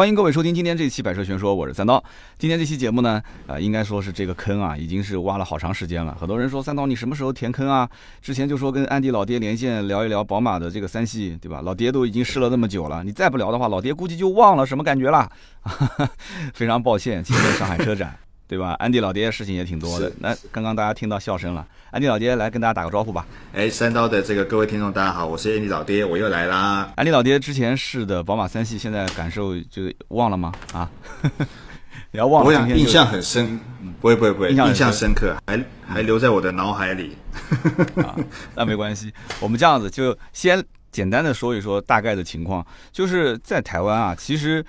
欢迎各位收听今天这期《百车全说》，我是三刀。今天这期节目呢，呃，应该说是这个坑啊，已经是挖了好长时间了。很多人说三刀你什么时候填坑啊？之前就说跟安迪老爹连线聊一聊宝马的这个三系，对吧？老爹都已经试了那么久了，你再不聊的话，老爹估计就忘了什么感觉了。非常抱歉，今天上海车展。对吧？安迪老爹事情也挺多的。那刚刚大家听到笑声了，安迪老爹来跟大家打个招呼吧。哎，三刀的这个各位听众，大家好，我是安迪老爹，我又来啦。安迪老爹之前试的宝马三系，现在感受就忘了吗？啊，你要忘了？我想印象很深，不会不会不会，印象深刻，还还留在我的脑海里。啊，那没关系，我们这样子就先简单的说一说大概的情况。就是在台湾啊，其实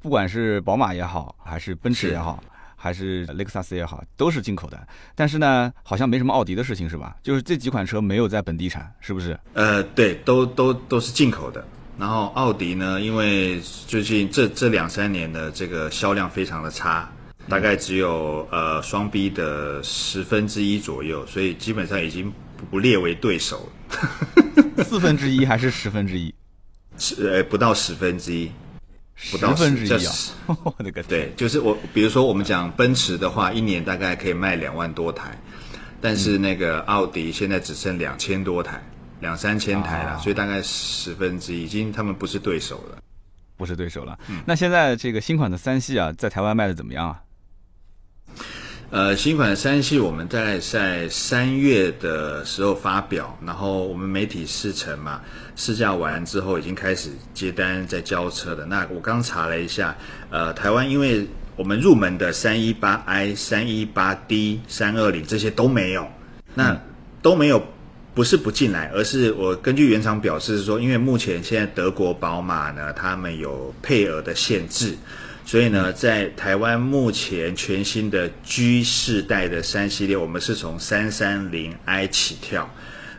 不管是宝马也好，还是奔驰也好。还是雷克萨斯也好，都是进口的。但是呢，好像没什么奥迪的事情是吧？就是这几款车没有在本地产，是不是？呃，对，都都都是进口的。然后奥迪呢，因为最近这这两三年的这个销量非常的差，大概只有呃双 B 的十分之一左右，所以基本上已经不列为对手。四分之一还是十分之一？是呃不到十分之一。十分之一啊！我的个对，就是我，比如说我们讲奔驰的话，一年大概可以卖两万多台，但是那个奥迪现在只剩两千多台，两三千台了，所以大概十分之一，已经他们不是对手了，不是对手了。那现在这个新款的三系啊，在台湾卖的怎么样啊？呃，新款的三系我们大概在三月的时候发表，然后我们媒体试乘嘛，试驾完之后已经开始接单在交车的。那我刚查了一下，呃，台湾因为我们入门的三一八 i、三一八 d、三二零这些都没有，那都没有不是不进来，而是我根据原厂表示是说，因为目前现在德国宝马呢，他们有配额的限制。所以呢，在台湾目前全新的 G 世代的三系列，我们是从三三零 i 起跳，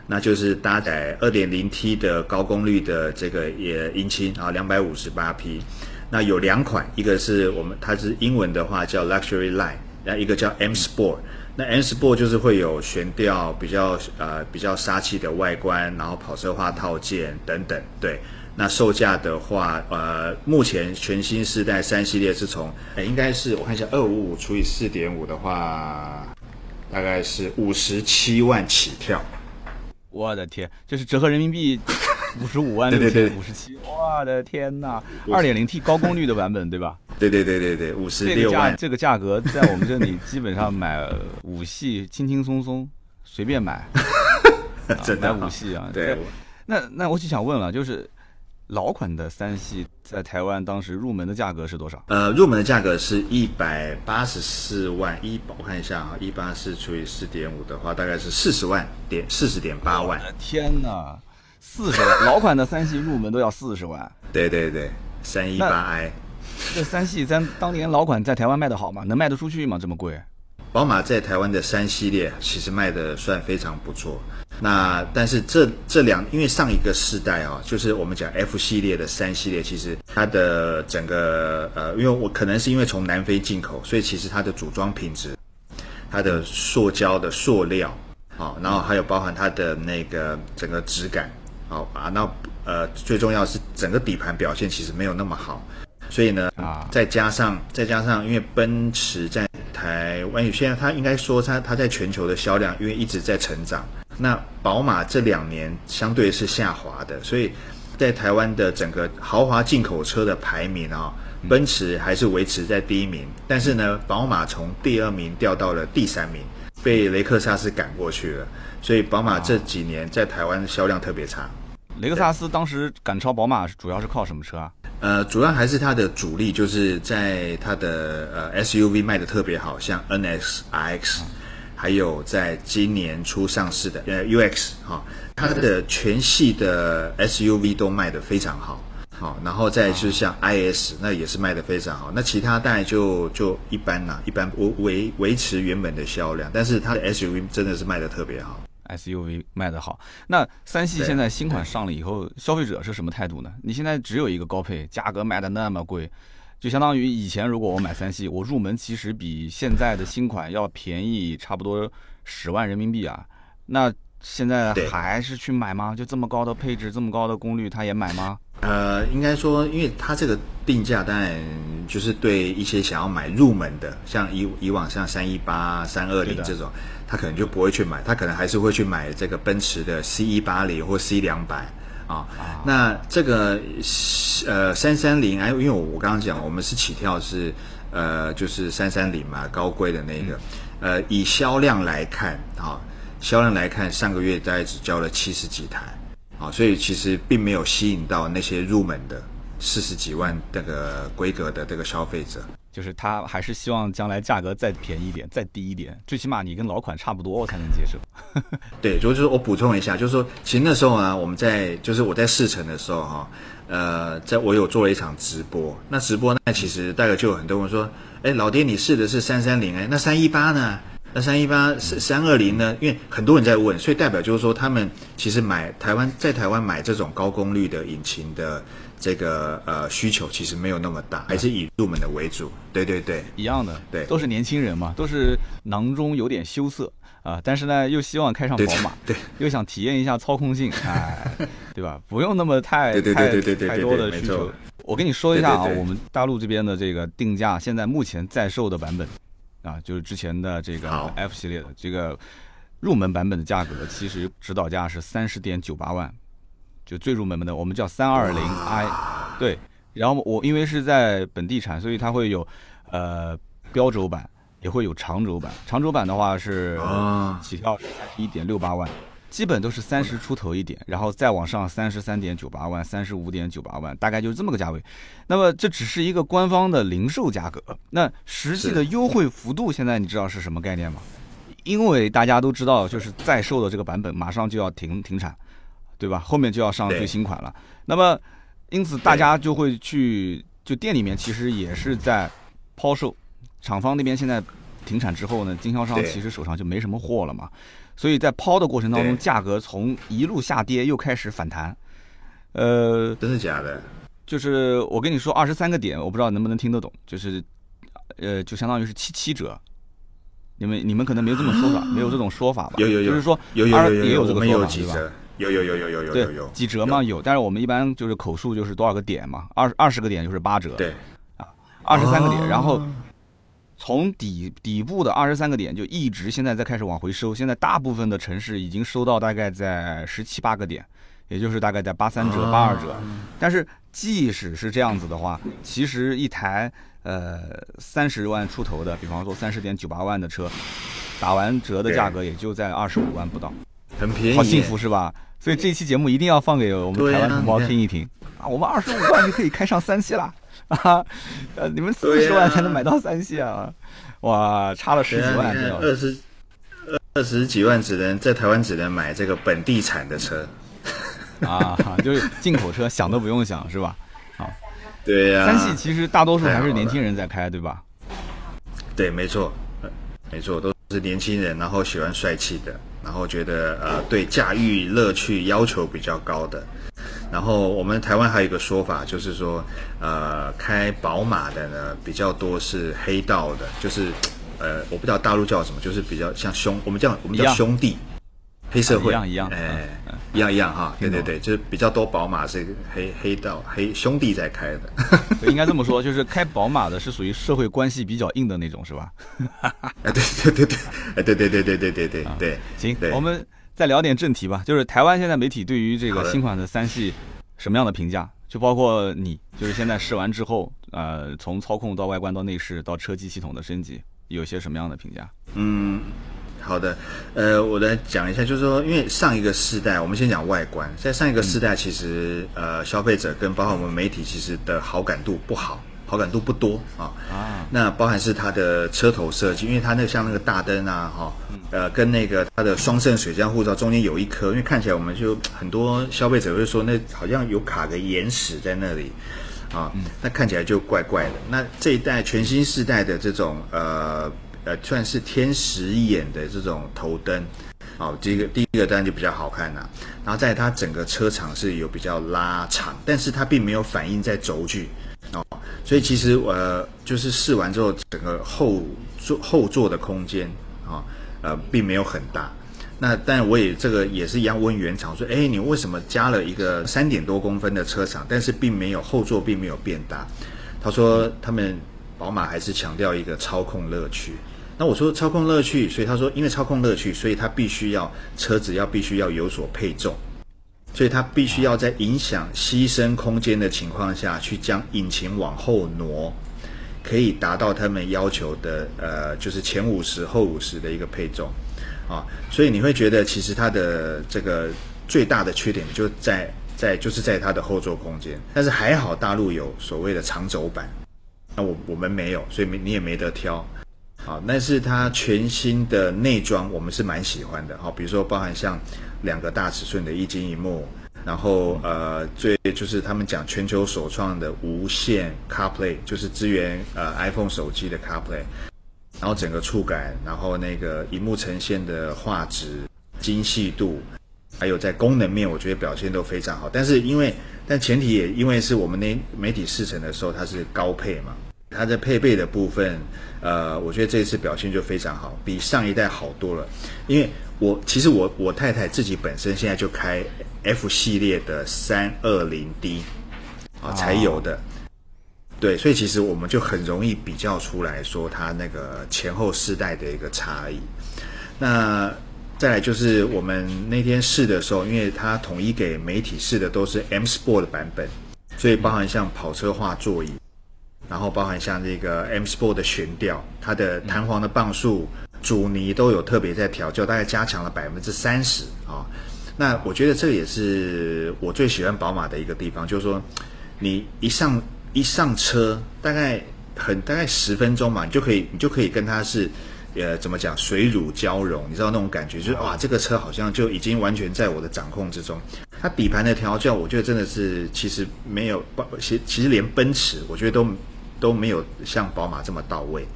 那就是搭载二点零 T 的高功率的这个也引擎啊，两百五十八匹。那有两款，一个是我们它是英文的话叫 Luxury Line，那一个叫 M Sport。那 M Sport 就是会有悬吊比较呃比较杀气的外观，然后跑车化套件等等，对。那售价的话，呃，目前全新世代三系列是从，哎，应该是我看一下，二五五除以四点五的话，大概是五十七万起跳。我的天，就是折合人民币 五十五万对对对，五十七，我的天呐！二点零 T 高功率的版本对吧？对对对对对，五十六万。这个价格在我们这里基本上买五系轻轻松松随便买，买五系啊。对。那那我就想问了，就是。老款的三系在台湾当时入门的价格是多少？呃，入门的价格是一百八十四万一，我看一下啊，一八四除以四点五的话，大概是四十万点四十点八万。天哪，四十万！老款的三系入门都要四十万。对对对，三一八 i。这三系咱当年老款在台湾卖的好吗？能卖得出去吗？这么贵？宝马在台湾的三系列其实卖的算非常不错。那但是这这两，因为上一个世代啊，就是我们讲 F 系列的三系列，其实它的整个呃，因为我可能是因为从南非进口，所以其实它的组装品质、它的塑胶的塑料啊，然后还有包含它的那个整个质感，好啊，那呃最重要是整个底盘表现其实没有那么好，所以呢啊，再加上再加上因为奔驰在台湾，现在它应该说它它在全球的销量，因为一直在成长。那宝马这两年相对是下滑的，所以在台湾的整个豪华进口车的排名啊，奔驰还是维持在第一名，但是呢，宝马从第二名掉到了第三名，被雷克萨斯赶过去了，所以宝马这几年在台湾销量特别差。雷克萨斯当时赶超宝马主要是靠什么车啊？呃，主要还是它的主力就是在它的呃 SUV 卖的特别好，像 NS、RX。还有在今年初上市的呃 UX 哈，它的全系的 SUV 都卖得非常好，好，然后再就是像 IS 那也是卖得非常好，那其他代就就一般啦，一般维维维持原本的销量，但是它的 SUV 真的是卖得特别好，SUV 卖得好。那三系现在新款上了以后，消费者是什么态度呢？你现在只有一个高配，价格卖的那么贵。就相当于以前，如果我买三系，我入门其实比现在的新款要便宜差不多十万人民币啊。那现在还是去买吗？就这么高的配置，这么高的功率，他也买吗？呃，应该说，因为它这个定价当然就是对一些想要买入门的，像以以往像三一八、三二零这种，他可能就不会去买，他可能还是会去买这个奔驰的 C 一八零或 C 两百啊。那这个呃三三零，哎，因为我我刚刚讲，我们是起跳是呃就是三三零嘛，高规的那个，呃，以销量来看啊，销量来看，上个月大概只交了七十几台。啊，所以其实并没有吸引到那些入门的四十几万那个规格的这个消费者，就是他还是希望将来价格再便宜一点，再低一点，最起码你跟老款差不多，我才能接受。对，就是我补充一下，就是说，其实那时候呢，我们在就是我在试乘的时候哈，呃，在我有做了一场直播，那直播那其实大概就有很多人说，哎，老爹你试的是三三零，哎，那三一八呢？那三一八三三二零呢？因为很多人在问，所以代表就是说，他们其实买台湾在台湾买这种高功率的引擎的这个呃需求其实没有那么大，还是以入门的为主。对对对，一样的，对，都是年轻人嘛，都是囊中有点羞涩啊，但是呢又希望开上宝马，对，又想体验一下操控性，哎，对吧？不用那么太太太多的需求。我跟你说一下啊，我们大陆这边的这个定价，现在目前在售的版本。啊，就是之前的这个 F 系列的这个入门版本的价格，其实指导价是三十点九八万，就最入门的，我们叫三二零 i，对。然后我因为是在本地产，所以它会有呃标轴版，也会有长轴版。长轴版的话是起跳是一点六八万。基本都是三十出头一点，然后再往上三十三点九八万、三十五点九八万，大概就是这么个价位。那么这只是一个官方的零售价格，那实际的优惠幅度现在你知道是什么概念吗？因为大家都知道，就是在售的这个版本马上就要停停产，对吧？后面就要上最新款了。那么因此大家就会去，就店里面其实也是在抛售，厂方那边现在停产之后呢，经销商其实手上就没什么货了嘛。所以在抛的过程当中，价格从一路下跌又开始反弹，呃，真的假的？就是我跟你说二十三个点，我不知道能不能听得懂，就是，呃，就相当于是七七折。你们你们可能没有这么说法，没有这种说法吧？有有有，就是说有有有也有这个说法对吧？有有有有有有有有几折嘛？有，但是我们一般就是口述就是多少个点嘛？二二十个点就是八折。对，啊，二十三个点，然后。从底底部的二十三个点就一直现在在开始往回收，现在大部分的城市已经收到大概在十七八个点，也就是大概在八三折、八二折。但是即使是这样子的话，其实一台呃三十万出头的，比方说三十点九八万的车，打完折的价格也就在二十五万不到，很便宜，好幸福是吧？所以这期节目一定要放给我们台湾同胞听一听啊！我们二十五万就可以开上三系了。啊，呃，你们四十万才能买到三系啊！哇，差了十几万，二十二二十几万只能在台湾只能买这个本地产的车 啊，就是进口车想都不用想是吧？啊，对呀，三系其实大多数还是年轻人在开，对吧？对，没错，没错，都是年轻人，然后喜欢帅气的，然后觉得呃对驾驭乐趣要求比较高的。然后我们台湾还有一个说法，就是说，呃，开宝马的呢比较多是黑道的，就是，呃，我不知道大陆叫什么，就是比较像兄，我们叫我们叫兄弟，黑社会一样一样，哎，一样一样哈，对对对，就是比较多宝马是黑黑道黑兄弟在开的，应该这么说，就是开宝马的是属于社会关系比较硬的那种，是吧？哎，对对对对，哎，对对对对对对对对，行，我们。再聊点正题吧，就是台湾现在媒体对于这个新款的三系什么样的评价？就包括你，就是现在试完之后，呃，从操控到外观到内饰到车机系统的升级，有些什么样的评价？嗯，好的，呃，我来讲一下，就是说，因为上一个世代，我们先讲外观，在上一个世代，其实呃，消费者跟包括我们媒体，其实的好感度不好。好感度不多啊，啊，那包含是它的车头设计，因为它那个像那个大灯啊，哈，呃，跟那个它的双肾水箱护罩中间有一颗，因为看起来我们就很多消费者会说，那好像有卡个眼屎在那里，啊，那看起来就怪怪的。那这一代全新世代的这种呃呃，算是天使眼的这种头灯，哦，这个第一个当然就比较好看呐，然后在它整个车长是有比较拉长，但是它并没有反映在轴距。哦，所以其实呃，就是试完之后，整个后座后座的空间啊，呃，并没有很大。那但我也这个也是一样问原厂说，哎，你为什么加了一个三点多公分的车长，但是并没有后座并没有变大？他说他们宝马还是强调一个操控乐趣。那我说操控乐趣，所以他说因为操控乐趣，所以他必须要车子要必须要有所配重，所以他必须要在影响牺牲空间的情况下去将引擎往后挪，可以达到他们要求的呃就是前五十后五十的一个配重。啊，所以你会觉得其实它的这个最大的缺点就在在就是在它的后座空间，但是还好大陆有所谓的长轴版，那我我们没有，所以没你也没得挑。好，但是它全新的内装我们是蛮喜欢的。好，比如说包含像两个大尺寸的一金一木，然后呃最就是他们讲全球首创的无线 CarPlay，就是支援呃 iPhone 手机的 CarPlay。然后整个触感，然后那个荧幕呈现的画质精细度，还有在功能面，我觉得表现都非常好。但是因为，但前提也因为是我们那媒体试乘的时候，它是高配嘛，它的配备的部分，呃，我觉得这一次表现就非常好，比上一代好多了。因为我其实我我太太自己本身现在就开 F 系列的三二零 D 啊才有的。对，所以其实我们就很容易比较出来说它那个前后世代的一个差异。那再来就是我们那天试的时候，因为它统一给媒体试的都是 M Sport 的版本，所以包含像跑车化座椅，然后包含像这个 M Sport 的悬吊，它的弹簧的磅数、阻尼都有特别在调教，大概加强了百分之三十啊。那我觉得这也是我最喜欢宝马的一个地方，就是说你一上。一上车，大概很大概十分钟嘛，你就可以你就可以跟它是，呃，怎么讲水乳交融，你知道那种感觉，就是哇，这个车好像就已经完全在我的掌控之中。它底盘的调教，我觉得真的是其实没有，其其实连奔驰，我觉得都都没有像宝马这么到位。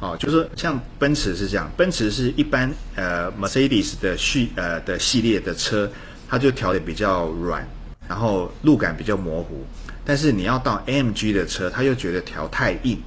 哦，就是说像奔驰是这样，奔驰是一般呃 Mercedes 的系呃的系列的车，它就调的比较软，然后路感比较模糊。但是你要到 AMG 的车，他又觉得调太硬。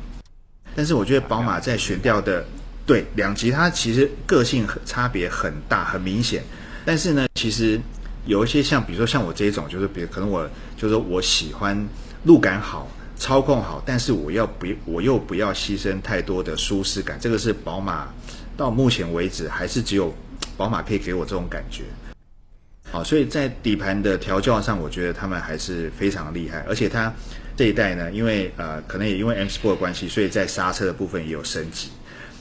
但是我觉得宝马在悬吊的对两极，它其实个性很差别很大，很明显。但是呢，其实有一些像，比如说像我这种，就是比如可能我就是说我喜欢路感好、操控好，但是我要不我又不要牺牲太多的舒适感。这个是宝马到目前为止还是只有宝马可以给我这种感觉。好，所以在底盘的调教上，我觉得他们还是非常厉害。而且它这一代呢，因为呃，可能也因为 M Sport 关系，所以在刹车的部分也有升级。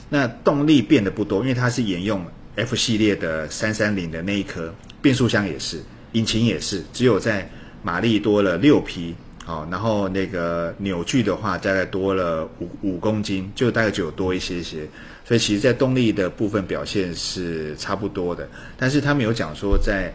那动力变得不多，因为它是沿用 F 系列的三三零的那一颗，变速箱也是，引擎也是，只有在马力多了六匹，好，然后那个扭矩的话，大概多了五五公斤，就大概就有多一些些。所以其实，在动力的部分表现是差不多的。但是他们有讲说在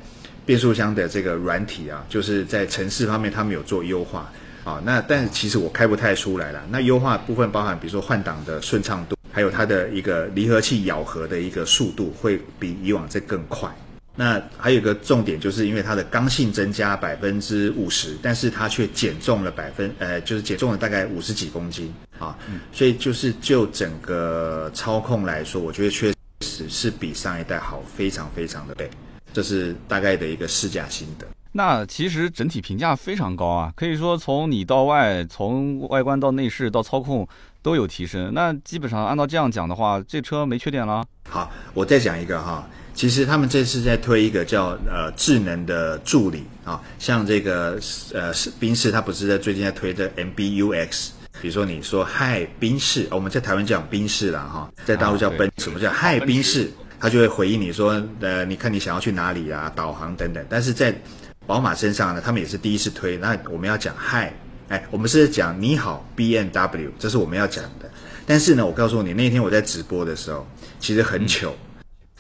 变速箱的这个软体啊，就是在城市方面，他们有做优化啊。那但其实我开不太出来了。那优化部分包含，比如说换挡的顺畅度，还有它的一个离合器咬合的一个速度，会比以往这更快。那还有一个重点，就是因为它的刚性增加百分之五十，但是它却减重了百分，呃，就是减重了大概五十几公斤啊。所以就是就整个操控来说，我觉得确实是比上一代好，非常非常的倍。这是大概的一个试驾心得。那其实整体评价非常高啊，可以说从里到外，从外观到内饰到操控都有提升。那基本上按照这样讲的话，这车没缺点了。好，我再讲一个哈，其实他们这次在推一个叫呃智能的助理啊，像这个呃宾士，他不是在最近在推的 MBUX，比如说你说嗨宾士，我们在台湾讲宾士啦哈，在大陆叫奔，什么叫嗨宾士？他就会回应你说，呃，你看你想要去哪里啊，导航等等。但是在宝马身上呢，他们也是第一次推。那我们要讲嗨，哎，我们是讲你好 B M W，这是我们要讲的。但是呢，我告诉你，那天我在直播的时候，其实很糗，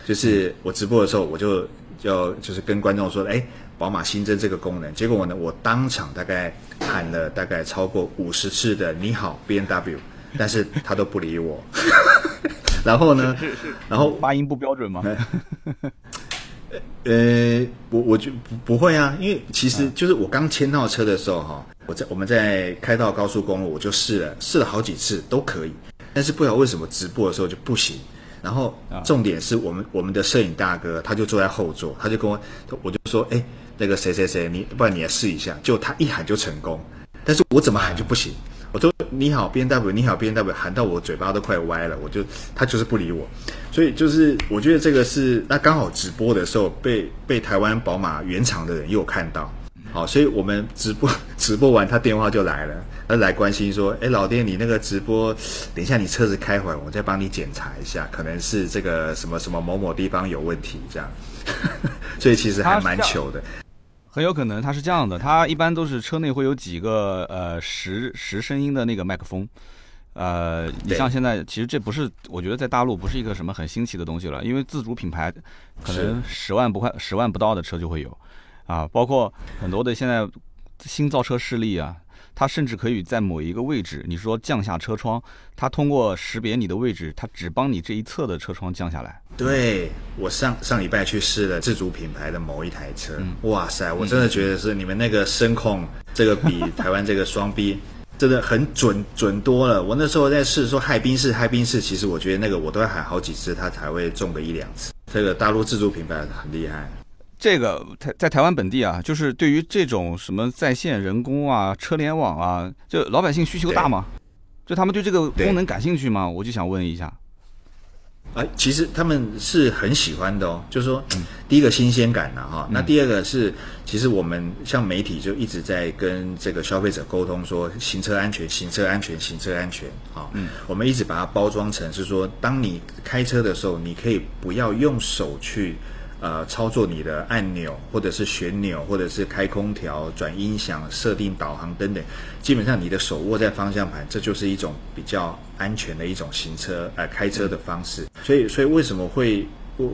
就是我直播的时候，我就要就是跟观众说，哎，宝马新增这个功能。结果呢，我当场大概喊了大概超过五十次的你好 B N W，但是他都不理我。然后呢？然后发音不标准吗？呃，我我就不不会啊，因为其实就是我刚签到车的时候哈，我在我们在开到高速公路，我就试了试了好几次都可以，但是不知道为什么直播的时候就不行。然后重点是我们我们的摄影大哥他就坐在后座，他就跟我我就说，哎，那个谁谁谁，你不然你来试一下，就他一喊就成功，但是我怎么喊就不行。我说你好 B N W，你好 B N W，喊到我嘴巴都快歪了，我就他就是不理我，所以就是我觉得这个是那刚好直播的时候被被台湾宝马原厂的人又看到，好，所以我们直播 直播完他电话就来了，他来关心说，哎老爹你那个直播，等一下你车子开回来我再帮你检查一下，可能是这个什么什么某某地方有问题这样，所以其实还蛮糗的。很有可能它是这样的，它一般都是车内会有几个呃实实声音的那个麦克风，呃，你像现在其实这不是，我觉得在大陆不是一个什么很新奇的东西了，因为自主品牌可能十万不快十万不到的车就会有，啊，包括很多的现在新造车势力啊。它甚至可以在某一个位置，你说降下车窗，它通过识别你的位置，它只帮你这一侧的车窗降下来。对我上上礼拜去试了自主品牌的某一台车，哇塞，我真的觉得是你们那个声控，这个比 台湾这个双 B 真的很准准多了。我那时候在试说嗨宾士，嗨宾士，其实我觉得那个我都要喊好几次，它才会中个一两次。这个大陆自主品牌很厉害。这个台在台湾本地啊，就是对于这种什么在线人工啊、车联网啊，就老百姓需求大吗？就他们对这个功能感兴趣吗？我就想问一下。哎，其实他们是很喜欢的哦。就是说，第一个新鲜感呐，哈。那第二个是，其实我们像媒体就一直在跟这个消费者沟通，说行车安全、行车安全、行车安全啊。嗯。我们一直把它包装成是说，当你开车的时候，你可以不要用手去。呃，操作你的按钮，或者是旋钮，或者是开空调、转音响、设定导航等等，基本上你的手握在方向盘，这就是一种比较安全的一种行车呃开车的方式。所以，所以为什么会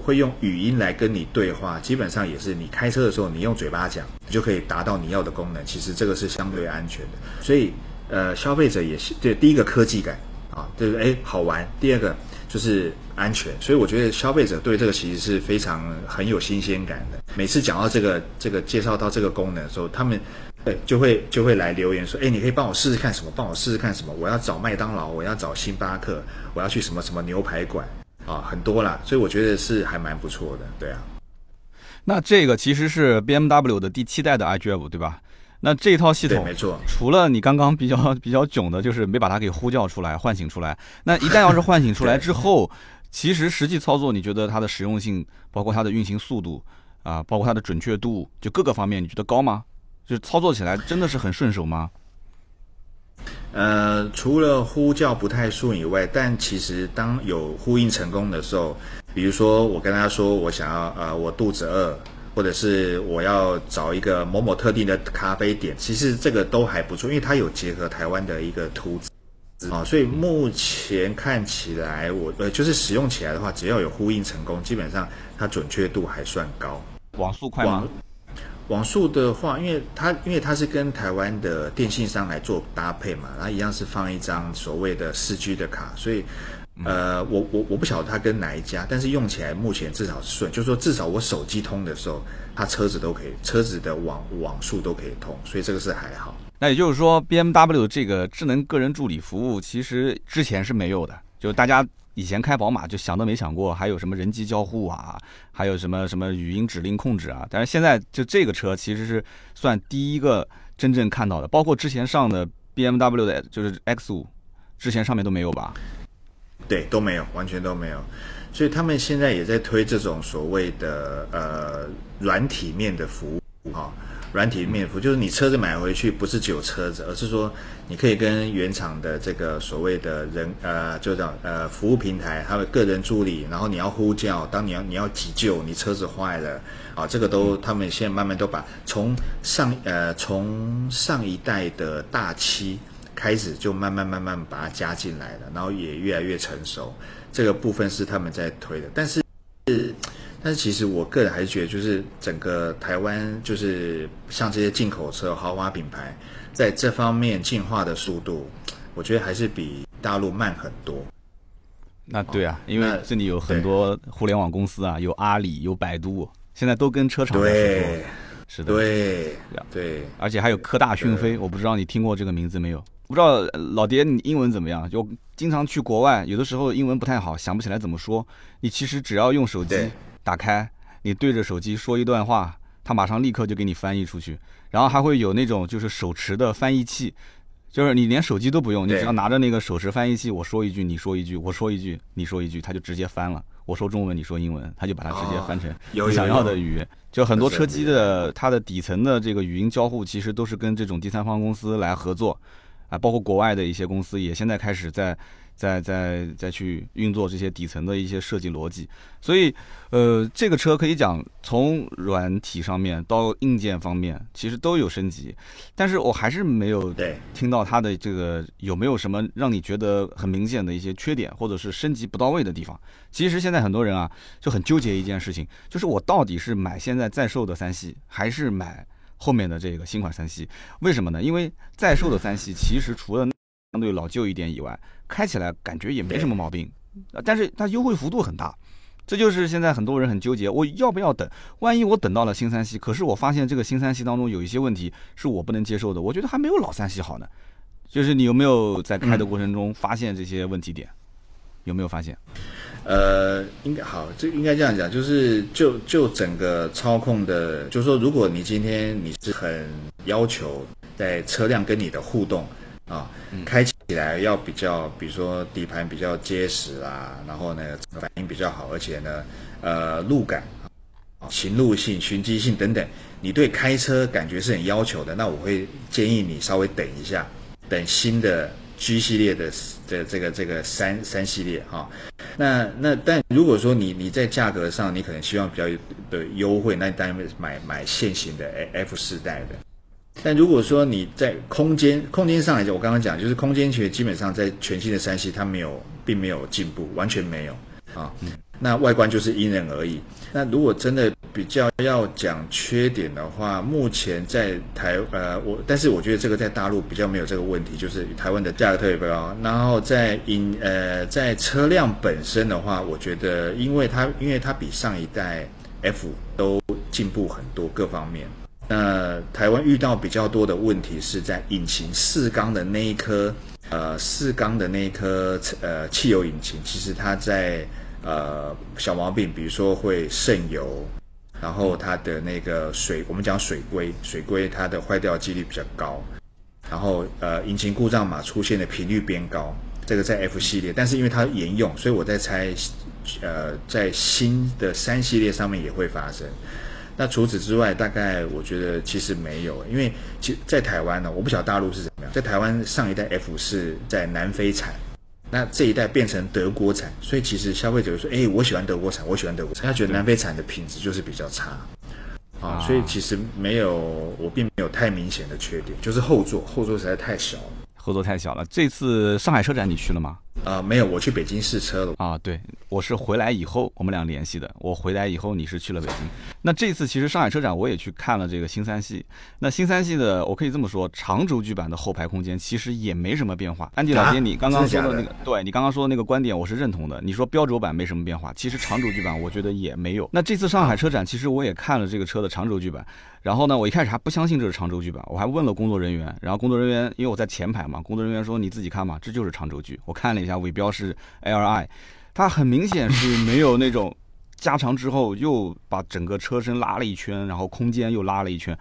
会用语音来跟你对话？基本上也是你开车的时候，你用嘴巴讲，你就可以达到你要的功能。其实这个是相对安全的。所以，呃，消费者也是对第一个科技感啊，就是哎好玩。第二个。就是安全，所以我觉得消费者对这个其实是非常很有新鲜感的。每次讲到这个这个介绍到这个功能的时候，他们对就会就会来留言说：“哎，你可以帮我试试看什么？帮我试试看什么？我要找麦当劳，我要找星巴克，我要去什么什么牛排馆啊，很多啦。”所以我觉得是还蛮不错的，对啊。那这个其实是 BMW 的第七代的 iDrive，对吧？那这套系统，没错，除了你刚刚比较 比较囧的，就是没把它给呼叫出来、唤醒出来。那一旦要是唤醒出来之后，其实实际操作，你觉得它的实用性，包括它的运行速度啊，包括它的准确度，就各个方面，你觉得高吗？就操作起来真的是很顺手吗？呃，除了呼叫不太顺以外，但其实当有呼应成功的时候，比如说我跟他说我想要呃，我肚子饿。或者是我要找一个某某特定的咖啡点，其实这个都还不错，因为它有结合台湾的一个图啊，所以目前看起来，我呃就是使用起来的话，只要有呼应成功，基本上它准确度还算高。网速快吗？网速的话，因为它因为它是跟台湾的电信商来做搭配嘛，然后一样是放一张所谓的四 G 的卡，所以。呃，我我我不晓得它跟哪一家，但是用起来目前至少是顺，就是说至少我手机通的时候，它车子都可以，车子的网网速都可以通，所以这个是还好。那也就是说，B M W 这个智能个人助理服务其实之前是没有的，就大家以前开宝马就想都没想过还有什么人机交互啊，还有什么什么语音指令控制啊，但是现在就这个车其实是算第一个真正看到的，包括之前上的 B M W 的就是 X 五，之前上面都没有吧？对，都没有，完全都没有，所以他们现在也在推这种所谓的呃软体面的服务哈，软体面服务就是你车子买回去不是只有车子，而是说你可以跟原厂的这个所谓的人呃就叫呃服务平台，还有个人助理，然后你要呼叫，当你要你要急救，你车子坏了啊，这个都他们现在慢慢都把从上呃从上一代的大七。开始就慢慢慢慢把它加进来了，然后也越来越成熟。这个部分是他们在推的，但是，但是其实我个人还是觉得，就是整个台湾，就是像这些进口车、豪华品牌，在这方面进化的速度，我觉得还是比大陆慢很多。那对啊，因为这里有很多互联网公司啊，有阿里，有百度，现在都跟车厂合作。是的，对，对，而且还有科大讯飞，我不知道你听过这个名字没有？不知道老爹你英文怎么样？就经常去国外，有的时候英文不太好，想不起来怎么说。你其实只要用手机打开，你对着手机说一段话，它马上立刻就给你翻译出去。然后还会有那种就是手持的翻译器，就是你连手机都不用，你只要拿着那个手持翻译器，我说一句你说一句，我说一句你说一句，它就直接翻了。我说中文，你说英文，它就把它直接翻成你想要的语言。就很多车机的它的底层的这个语音交互，其实都是跟这种第三方公司来合作，啊，包括国外的一些公司也现在开始在。再再再去运作这些底层的一些设计逻辑，所以，呃，这个车可以讲从软体上面到硬件方面，其实都有升级，但是我还是没有听到它的这个有没有什么让你觉得很明显的一些缺点，或者是升级不到位的地方。其实现在很多人啊就很纠结一件事情，就是我到底是买现在在售的三系，还是买后面的这个新款三系？为什么呢？因为在售的三系其实除了相对老旧一点以外，开起来感觉也没什么毛病，但是它优惠幅度很大，这就是现在很多人很纠结，我要不要等？万一我等到了新三系，可是我发现这个新三系当中有一些问题是我不能接受的，我觉得还没有老三系好呢。就是你有没有在开的过程中发现这些问题点？有没有发现？呃，应该好，这应该这样讲，就是就就整个操控的，就是说，如果你今天你是很要求在车辆跟你的互动。啊，开起来要比较，比如说底盘比较结实啦，然后呢反应比较好，而且呢，呃，路感、行路性、循迹性等等，你对开车感觉是很要求的，那我会建议你稍微等一下，等新的 G 系列的的这个这个三三系列哈。那那但如果说你你在价格上你可能希望比较的优惠，那你当然买买现行的 F 四代的。但如果说你在空间空间上来讲，我刚刚讲就是空间其实基本上在全新的三系它没有，并没有进步，完全没有啊。那外观就是因人而异。那如果真的比较要讲缺点的话，目前在台呃我，但是我觉得这个在大陆比较没有这个问题，就是台湾的价格特别高。然后在因呃在车辆本身的话，我觉得因为它因为它比上一代 F 都进步很多各方面。那台湾遇到比较多的问题是在引擎四缸的那一颗，呃，四缸的那一颗呃汽油引擎，其实它在呃小毛病，比如说会渗油，然后它的那个水，我们讲水龟，水龟它的坏掉几率比较高，然后呃引擎故障码出现的频率变高，这个在 F 系列，但是因为它沿用，所以我在猜，呃，在新的三系列上面也会发生。那除此之外，大概我觉得其实没有，因为其在台湾呢，我不晓得大陆是怎么样。在台湾上一代 F 是在南非产，那这一代变成德国产，所以其实消费者说：“哎，我喜欢德国产，我喜欢德国产。”他觉得南非产的品质就是比较差啊，所以其实没有，我并没有太明显的缺点，就是后座后座实在太小了，后座太小了。这次上海车展你去了吗？啊，没有，我去北京试车了啊。对，我是回来以后我们俩联系的。我回来以后，你是去了北京。那这次其实上海车展我也去看了这个新三系。那新三系的，我可以这么说，长轴距版的后排空间其实也没什么变化。安迪老爹，你刚刚说的那个，对你刚刚说的那个观点，我是认同的。你说标轴版没什么变化，其实长轴距版我觉得也没有。那这次上海车展，其实我也看了这个车的长轴距版。然后呢，我一开始还不相信这是长轴距版，我还问了工作人员。然后工作人员因为我在前排嘛，工作人员说你自己看嘛，这就是长轴距。我看了一下尾标是。L I，它很明显是没有那种 加长之后又把整个车身拉了一圈，然后空间又拉了一圈，